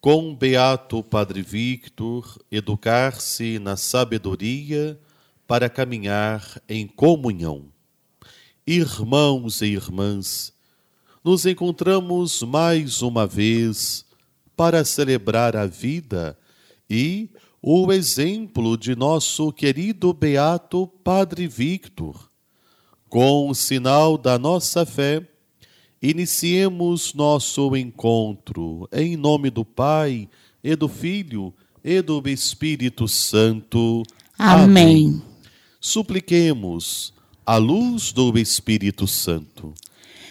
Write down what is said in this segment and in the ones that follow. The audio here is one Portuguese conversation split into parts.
com Beato Padre Victor, educar-se na sabedoria para caminhar em comunhão. Irmãos e irmãs, nos encontramos mais uma vez para celebrar a vida e o exemplo de nosso querido Beato Padre Victor. Com o sinal da nossa fé, iniciemos nosso encontro em nome do Pai e do Filho e do Espírito Santo. Amém. Amém. Supliquemos a luz do Espírito Santo.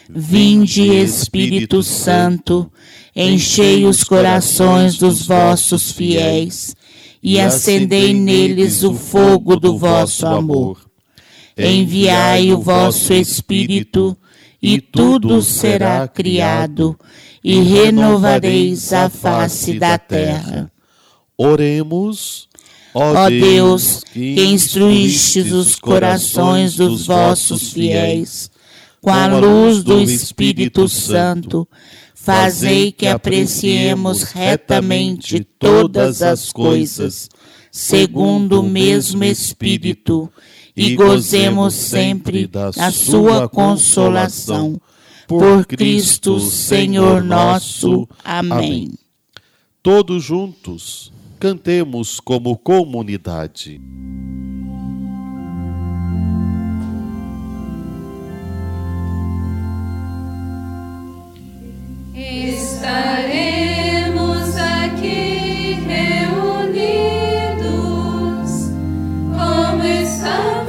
Vinde, Espírito Santo, enchei os corações dos vossos fiéis e acendei neles o fogo do vosso amor. Enviai o vosso Espírito, e tudo será criado, e renovareis a face da terra. Oremos. Ó Deus, que instruístes os corações dos vossos fiéis, com a luz do Espírito Santo, fazei que apreciemos retamente todas as coisas, segundo o mesmo Espírito, e gozemos sempre da sua consolação. Por Cristo, Senhor nosso. Amém. Todos juntos, cantemos como comunidade. Estaremos aqui reunidos como estavam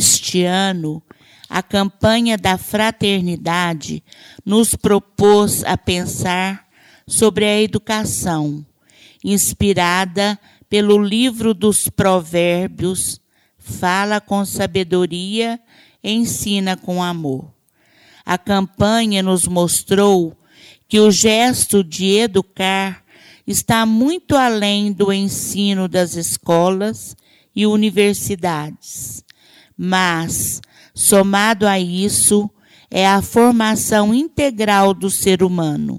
Neste ano, a campanha da fraternidade nos propôs a pensar sobre a educação, inspirada pelo livro dos Provérbios, fala com sabedoria, ensina com amor. A campanha nos mostrou que o gesto de educar está muito além do ensino das escolas e universidades, mas, somado a isso, é a formação integral do ser humano.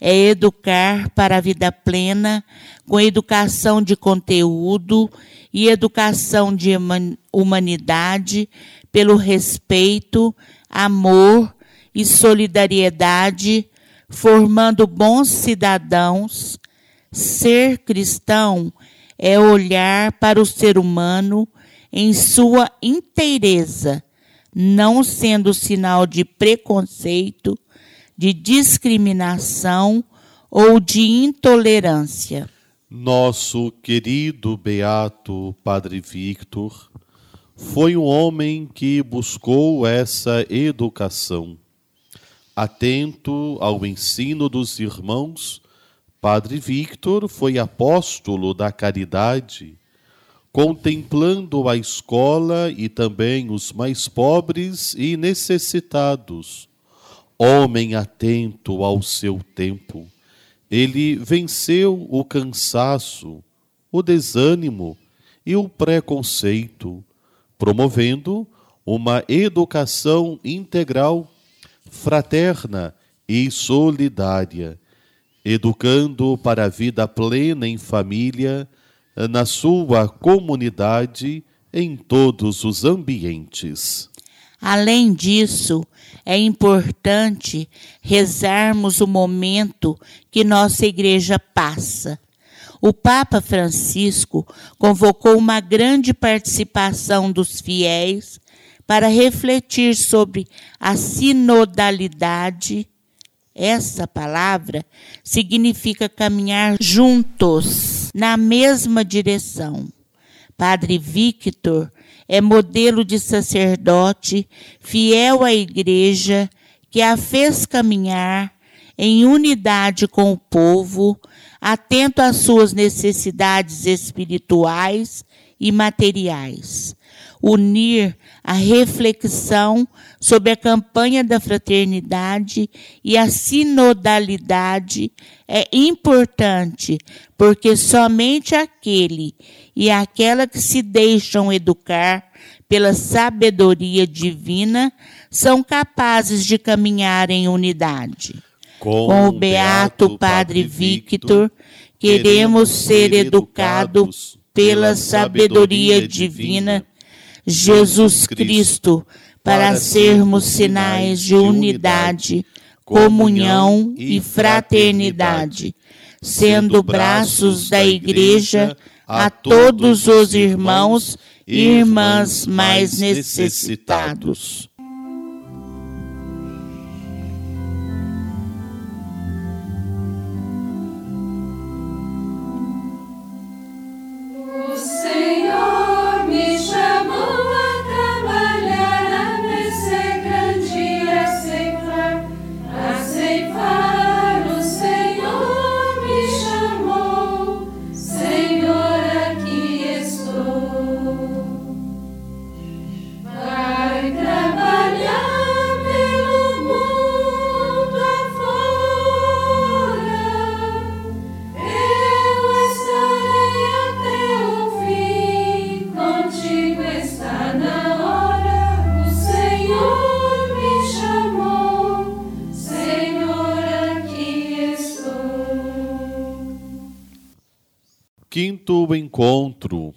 É educar para a vida plena, com educação de conteúdo e educação de human- humanidade, pelo respeito, amor e solidariedade, formando bons cidadãos. Ser cristão é olhar para o ser humano em sua inteireza, não sendo sinal de preconceito, de discriminação ou de intolerância. Nosso querido beato Padre Victor foi um homem que buscou essa educação. Atento ao ensino dos irmãos, Padre Victor foi apóstolo da caridade, contemplando a escola e também os mais pobres e necessitados. Homem atento ao seu tempo, ele venceu o cansaço, o desânimo e o preconceito, promovendo uma educação integral, fraterna e solidária, educando para a vida plena em família, na sua comunidade, em todos os ambientes. Além disso, é importante rezarmos o momento que nossa igreja passa. O Papa Francisco convocou uma grande participação dos fiéis para refletir sobre a sinodalidade. Essa palavra significa caminhar juntos na mesma direção. Padre Victor é modelo de sacerdote fiel à igreja que a fez caminhar em unidade com o povo, atento às suas necessidades espirituais e materiais. Unir a reflexão sobre a campanha da fraternidade e a sinodalidade é importante, porque somente aquele e aquela que se deixam educar pela sabedoria divina são capazes de caminhar em unidade. Com o beato Padre Victor, queremos ser educados pela sabedoria divina Jesus Cristo para sermos sinais de unidade, comunhão e fraternidade, sendo braços da Igreja a todos os irmãos e irmãs mais necessitados. Quinto encontro.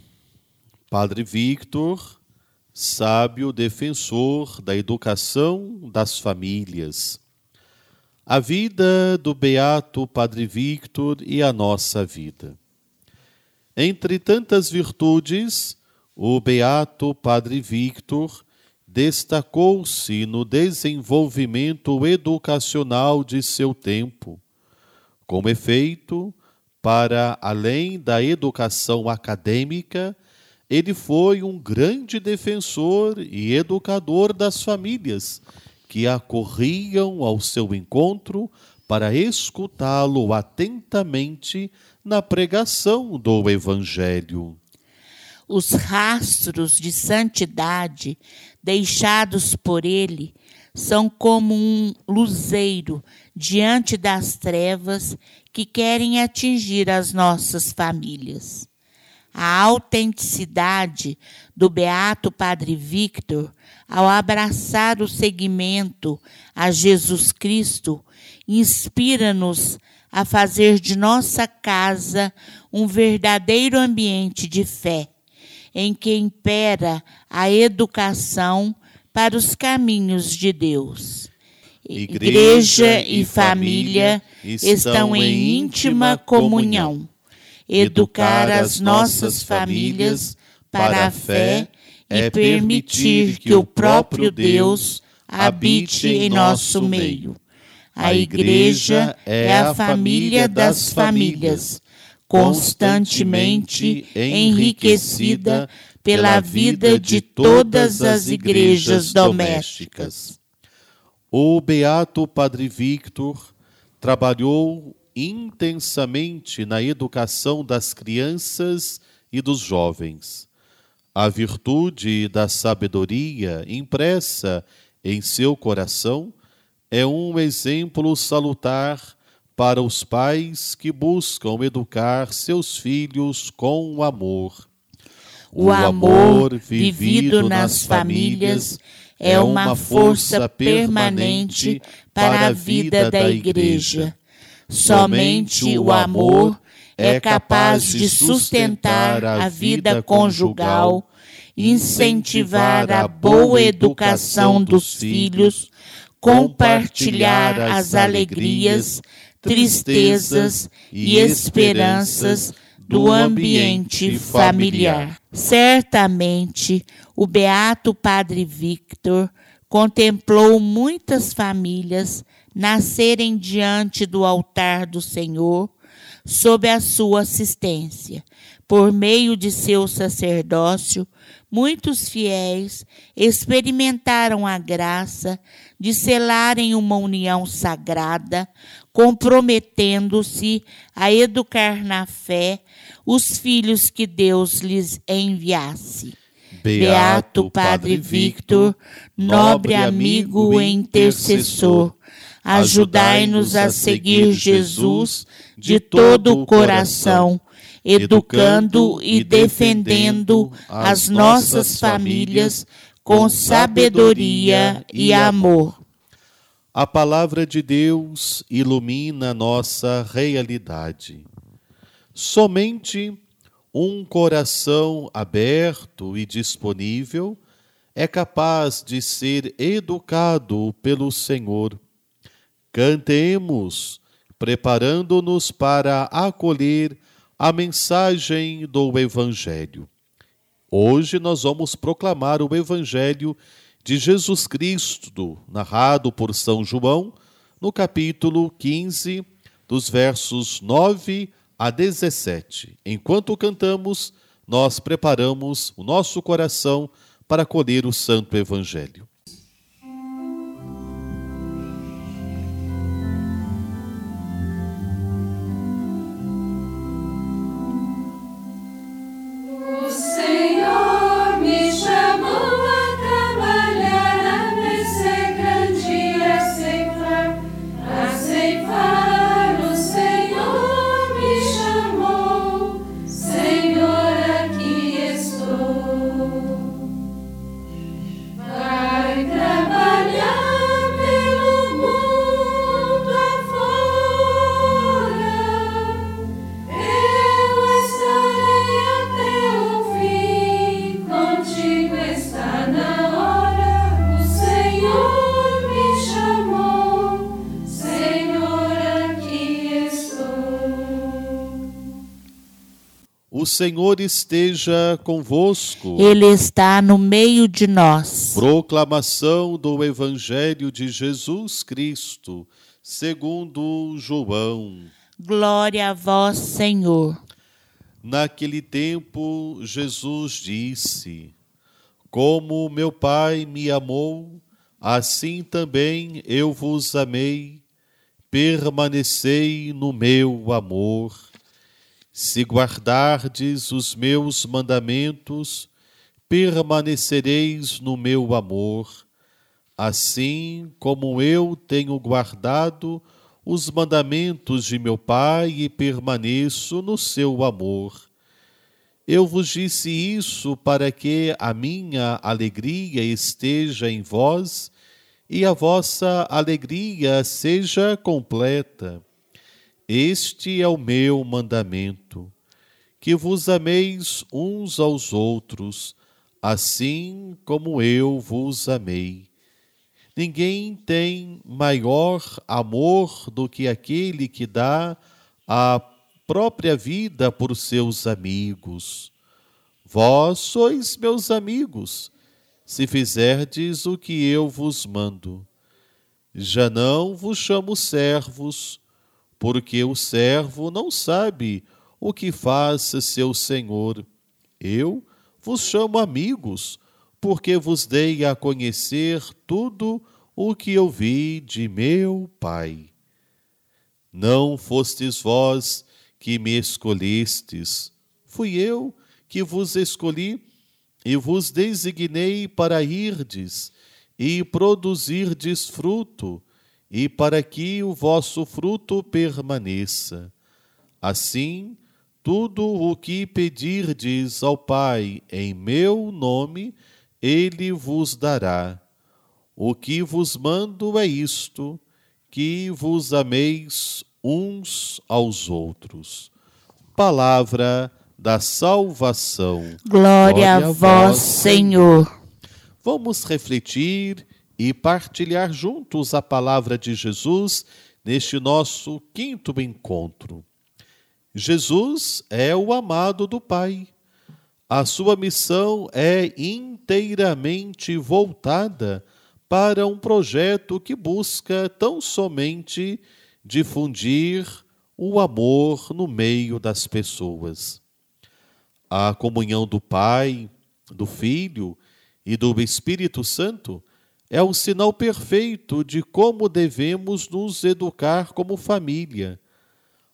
Padre Victor, sábio defensor da educação das famílias. A vida do beato Padre Victor e a nossa vida. Entre tantas virtudes, o beato Padre Victor destacou-se no desenvolvimento educacional de seu tempo. Com efeito, para além da educação acadêmica, ele foi um grande defensor e educador das famílias que acorriam ao seu encontro para escutá-lo atentamente na pregação do Evangelho. Os rastros de santidade deixados por ele são como um luzeiro diante das trevas que querem atingir as nossas famílias. A autenticidade do beato Padre Victor ao abraçar o seguimento a Jesus Cristo inspira-nos a fazer de nossa casa um verdadeiro ambiente de fé, em que impera a educação para os caminhos de Deus. Igreja e família estão em íntima comunhão. Educar as nossas famílias para a fé e permitir que o próprio Deus habite em nosso meio. A Igreja é a família das famílias, constantemente enriquecida pela vida de todas as igrejas domésticas. O beato Padre Victor trabalhou intensamente na educação das crianças e dos jovens. A virtude da sabedoria impressa em seu coração é um exemplo salutar para os pais que buscam educar seus filhos com amor. O amor vivido nas famílias é uma força permanente para a vida da Igreja. Somente o amor é capaz de sustentar a vida conjugal, incentivar a boa educação dos filhos, compartilhar as alegrias, tristezas e esperanças do ambiente familiar. Certamente, o beato Padre Victor contemplou muitas famílias nascerem diante do altar do Senhor sob a sua assistência. Por meio de seu sacerdócio, muitos fiéis experimentaram a graça de selarem uma união sagrada, comprometendo-se a educar na fé os filhos que Deus lhes enviasse. Beato Padre Victor, nobre amigo e intercessor, ajudai-nos a seguir Jesus de todo o coração, educando e defendendo as nossas famílias com sabedoria e amor. A palavra de Deus ilumina nossa realidade. Somente um coração aberto e disponível é capaz de ser educado pelo Senhor. Cantemos, preparando-nos para acolher a mensagem do Evangelho. Hoje nós vamos proclamar o Evangelho de Jesus Cristo, narrado por São João, no capítulo 15, dos versos 9 a 17. Enquanto cantamos, nós preparamos o nosso coração para acolher o Santo Evangelho. Senhor esteja convosco. Ele está no meio de nós. Proclamação do Evangelho de Jesus Cristo, segundo João. Glória a vós, Senhor. Naquele tempo, Jesus disse: Como meu Pai me amou, assim também eu vos amei. Permanecei no meu amor. Se guardardes os meus mandamentos, permanecereis no meu amor, assim como eu tenho guardado os mandamentos de meu Pai e permaneço no seu amor. Eu vos disse isso para que a minha alegria esteja em vós e a vossa alegria seja completa. Este é o meu mandamento, que vos ameis uns aos outros, assim como eu vos amei. Ninguém tem maior amor do que aquele que dá a própria vida por seus amigos. Vós sois meus amigos, se fizerdes o que eu vos mando. Já não vos chamo servos, porque o servo não sabe o que faz seu senhor. Eu vos chamo amigos, porque vos dei a conhecer tudo o que eu vi de meu Pai. Não fostes vós que me escolhestes, fui eu que vos escolhi e vos designei para irdes e produzirdes fruto, e para que o vosso fruto permaneça. Assim, tudo o que pedirdes ao Pai em meu nome, ele vos dará. O que vos mando é isto: que vos ameis uns aos outros. Palavra da salvação. Glória, a vós, Senhor. Vamos refletir e partilhar juntos a palavra de Jesus neste nosso quinto encontro. Jesus é o amado do Pai. A sua missão é inteiramente voltada para um projeto que busca tão somente difundir o amor no meio das pessoas. A comunhão do Pai, do Filho e do Espírito Santo é o sinal perfeito de como devemos nos educar como família.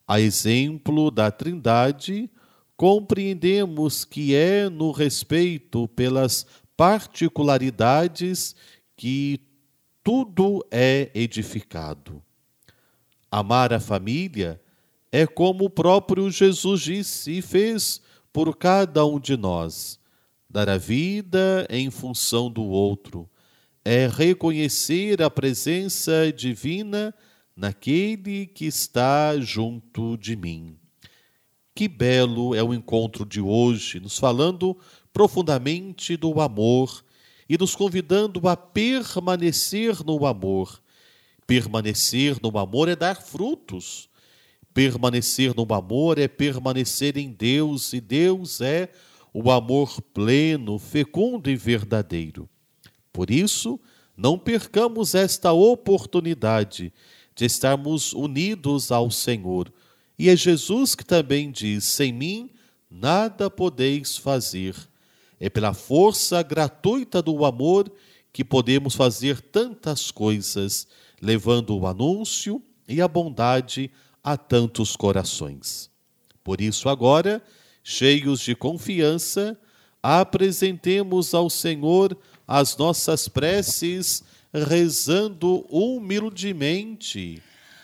A exemplo da Trindade, compreendemos que é no respeito pelas particularidades que tudo é edificado. Amar a família é como o próprio Jesus disse e fez por cada um de nós. Dar a vida em função do outro é reconhecer a presença divina naquele que está junto de mim. Que belo é o encontro de hoje, nos falando profundamente do amor e nos convidando a permanecer no amor. Permanecer no amor é dar frutos. Permanecer no amor é permanecer em Deus, e Deus é o amor pleno, fecundo e verdadeiro. Por isso, não percamos esta oportunidade de estarmos unidos ao Senhor. E é Jesus que também diz: sem mim nada podeis fazer. É pela força gratuita do amor que podemos fazer tantas coisas, levando o anúncio e a bondade a tantos corações. Por isso, agora, cheios de confiança, apresentemos ao Senhor as nossas preces, rezando humildemente.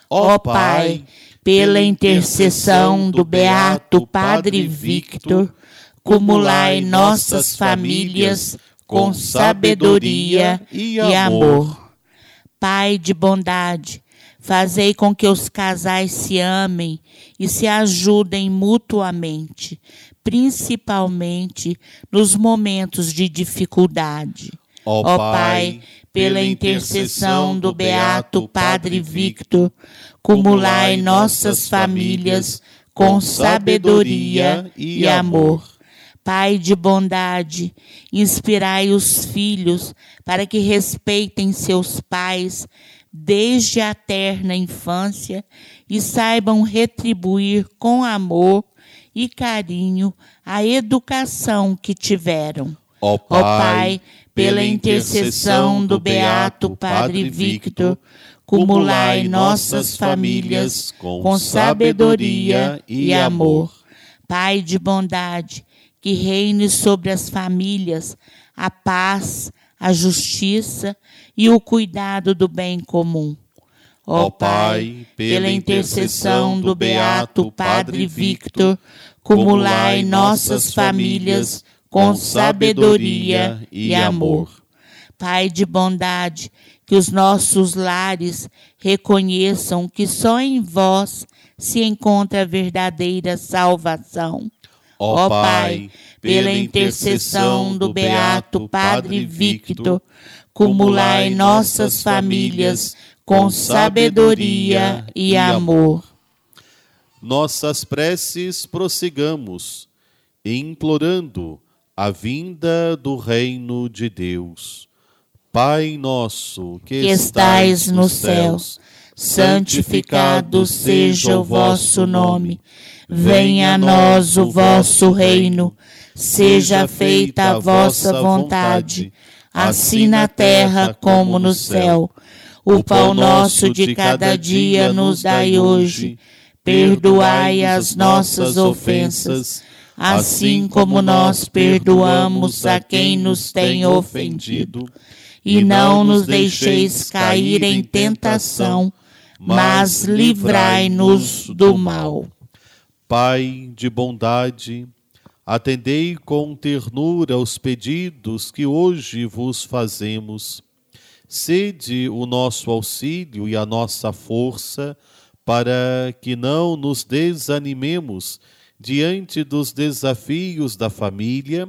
Ó Pai, pela intercessão do Beato Padre Victor, cumulai nossas famílias com sabedoria e amor. Pai de bondade, fazei com que os casais se amem e se ajudem mutuamente, principalmente nos momentos de dificuldade. Ó Pai, pela intercessão do Beato Padre Victor, cumulai nossas famílias com sabedoria e amor. Pai de bondade, inspirai os filhos para que respeitem seus pais desde a terna infância e saibam retribuir com amor e carinho a educação que tiveram. Ó Ó Pai, pela intercessão do Beato Padre Victor, cumulai nossas famílias com sabedoria e amor. Pai de bondade, que reine sobre as famílias a paz, a justiça e o cuidado do bem comum. Ó Pai, pela intercessão do Beato Padre Victor, cumulai nossas famílias com sabedoria e amor. Pai de bondade, que os nossos lares reconheçam que só em vós se encontra a verdadeira salvação. Ó Pai, pela intercessão do Beato Padre Victor, cumulai nossas famílias com sabedoria e amor. Nossas preces prossigamos, implorando a vinda do reino de Deus. Pai nosso que, que estais nos céus, santificado seja o vosso nome. Venha a nós o vosso reino. Seja feita a vossa vontade, assim na terra como no céu. O pão nosso de cada dia nos dai hoje. Perdoai as nossas ofensas, assim como nós perdoamos a quem nos tem ofendido. E não nos deixeis cair em tentação, mas livrai-nos do mal. Pai de bondade, atendei com ternura os pedidos que hoje vos fazemos. Sede o nosso auxílio e a nossa força, para que não nos desanimemos diante dos desafios da família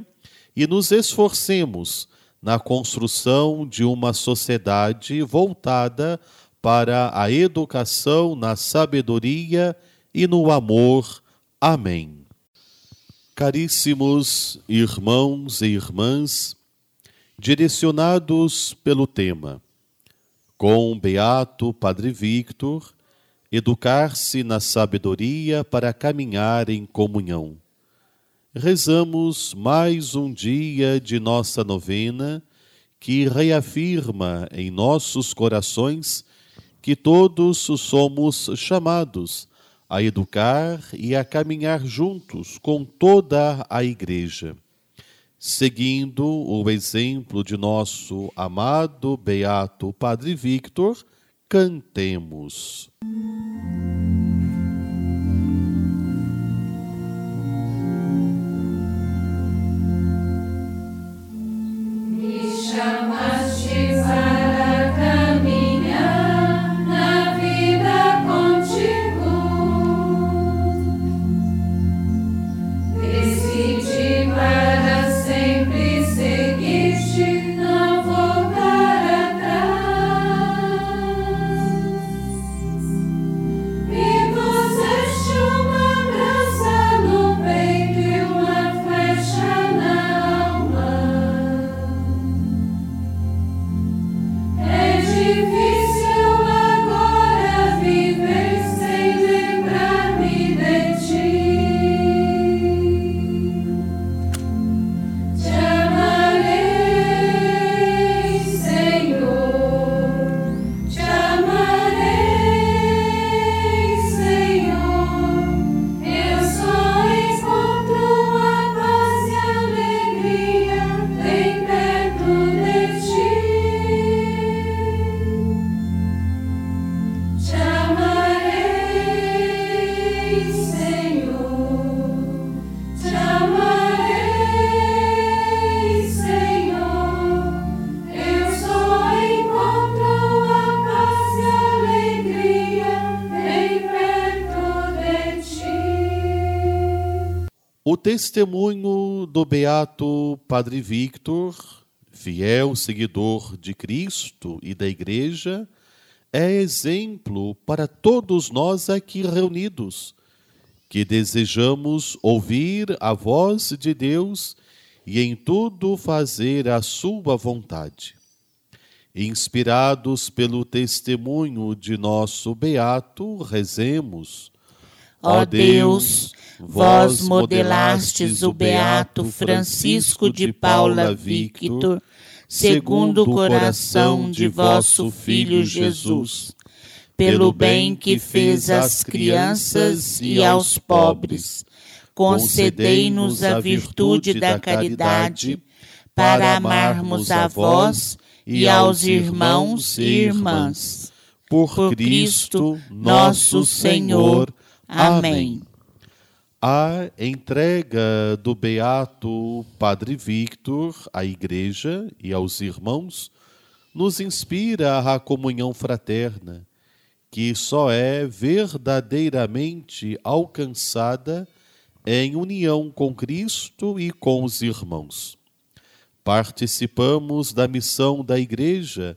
e nos esforcemos na construção de uma sociedade voltada para a educação na sabedoria e no amor Amém. Caríssimos irmãos e irmãs, direcionados pelo tema com Beato Padre Victor, educar-se na sabedoria para caminhar em comunhão. Rezamos mais um dia de nossa novena que reafirma em nossos corações que todos somos chamados a educar e a caminhar juntos com toda a Igreja. Seguindo o exemplo de nosso amado Beato Padre Victor, cantemos. O testemunho do beato Padre Victor, fiel seguidor de Cristo e da Igreja, é exemplo para todos nós aqui reunidos, que desejamos ouvir a voz de Deus e em tudo fazer a sua vontade. Inspirados pelo testemunho de nosso beato, rezemos. Ó Deus, vós modelastes o beato Francisco de Paula Victor, segundo o coração de vosso Filho Jesus, pelo bem que fez às crianças e aos pobres. Concedei-nos a virtude da caridade para amarmos a vós e aos irmãos e irmãs. Por Cristo nosso Senhor. Amém. A entrega do Beato Padre Victor à Igreja e aos irmãos nos inspira à comunhão fraterna, que só é verdadeiramente alcançada em união com Cristo e com os irmãos. Participamos da missão da Igreja,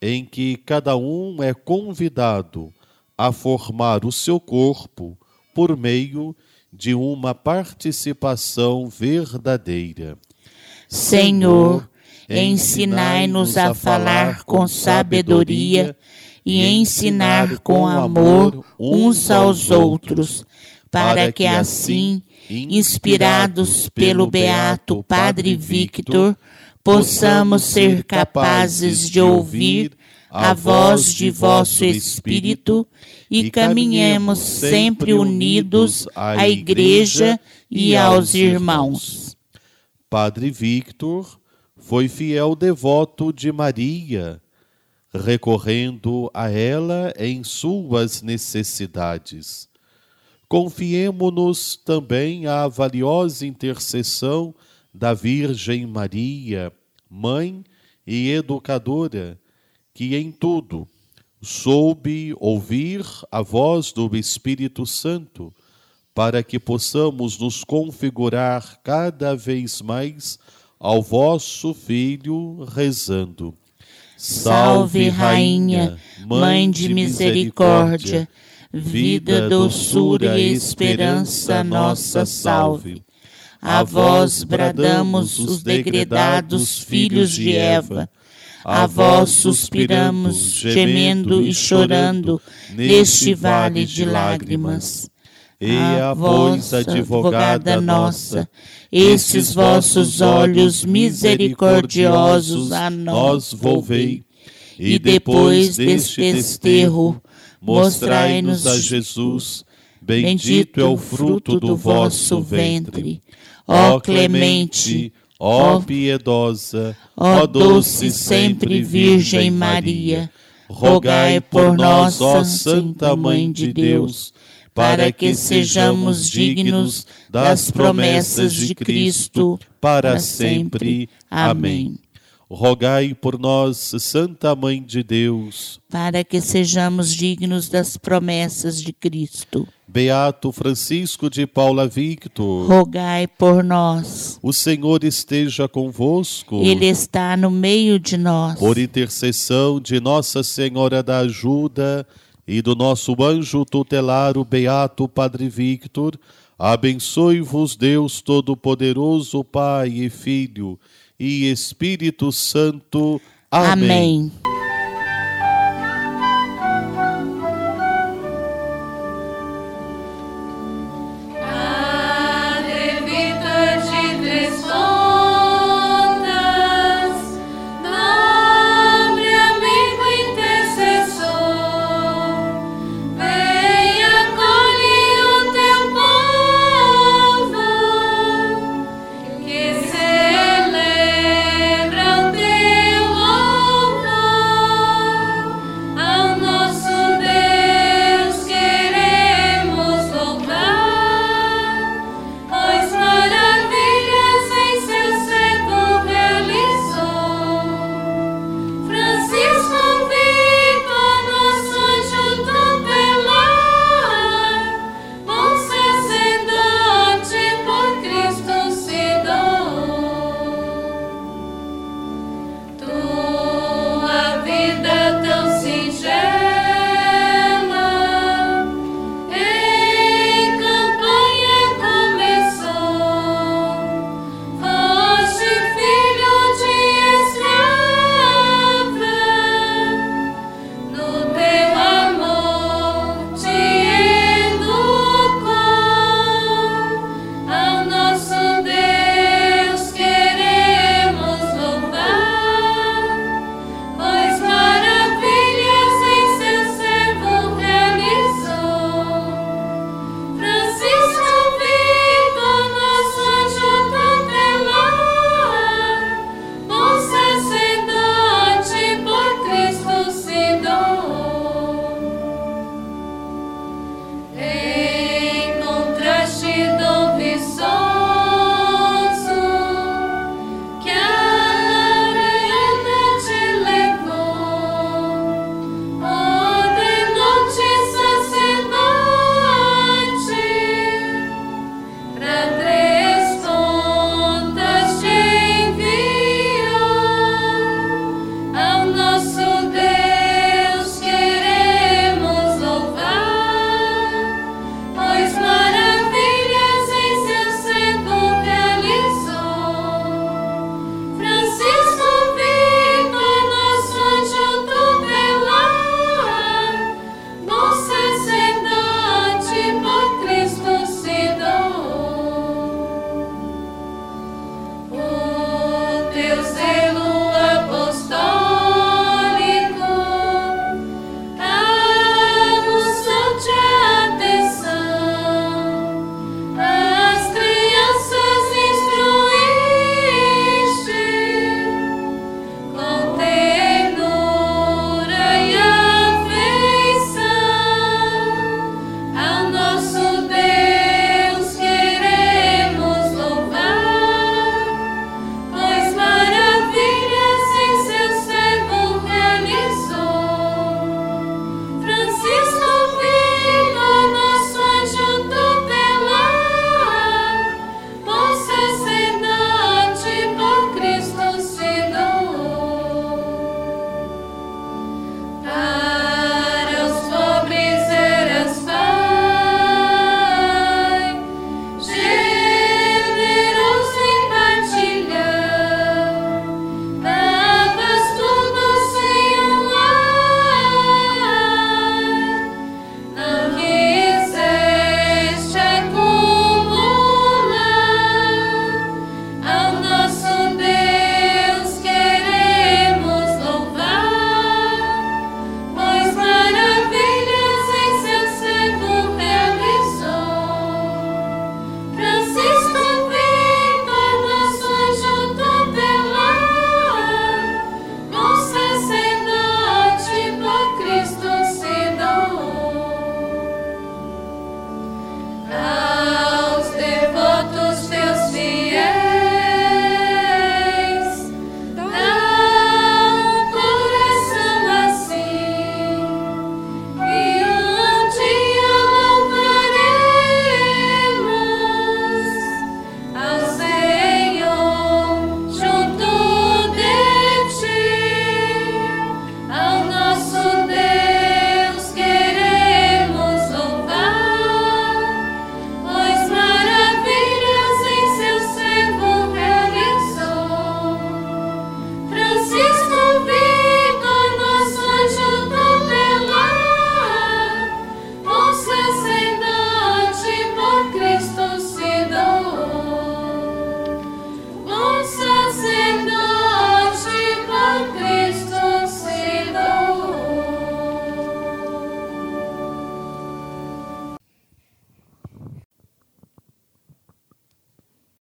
em que cada um é convidado a formar o seu corpo por meio de uma participação verdadeira. Senhor, ensinai-nos a falar com sabedoria e ensinar com amor uns aos outros, para que assim, inspirados pelo beato Padre Victor, possamos ser capazes de ouvir a voz de vosso Espírito e caminhemos sempre unidos à Igreja e aos irmãos. Padre Victor foi fiel devoto de Maria, recorrendo a ela em suas necessidades. Confiemo-nos também à valiosa intercessão da Virgem Maria, mãe e educadora, que em tudo soube ouvir a voz do Espírito Santo, para que possamos nos configurar cada vez mais ao vosso Filho, rezando. Salve, Rainha, Mãe de misericórdia, vida, doçura e esperança nossa salve. A vós bradamos os degredados filhos de Eva. A vós suspiramos, gemendo e chorando, neste vale de lágrimas. Eia, pois, advogada nossa, estes vossos olhos misericordiosos a nós volvei, e depois deste desterro, mostrai-nos a Jesus, bendito é o fruto do vosso ventre. Ó clemente, ó piedosa, Ó doce sempre Virgem Maria, rogai por nós, ó Santa Mãe de Deus, para que sejamos dignos das promessas de Cristo para sempre. Amém. Rogai por nós, Santa Mãe de Deus, para que sejamos dignos das promessas de Cristo. Beato Francisco de Paula Victor, Rogai por nós. o Senhor esteja convosco. Ele está no meio de nós. Por intercessão de Nossa Senhora da Ajuda e do nosso anjo tutelar, o Beato Padre Victor, abençoe-vos Deus Todo-Poderoso, Pai e Filho e Espírito Santo. Amém. Amém.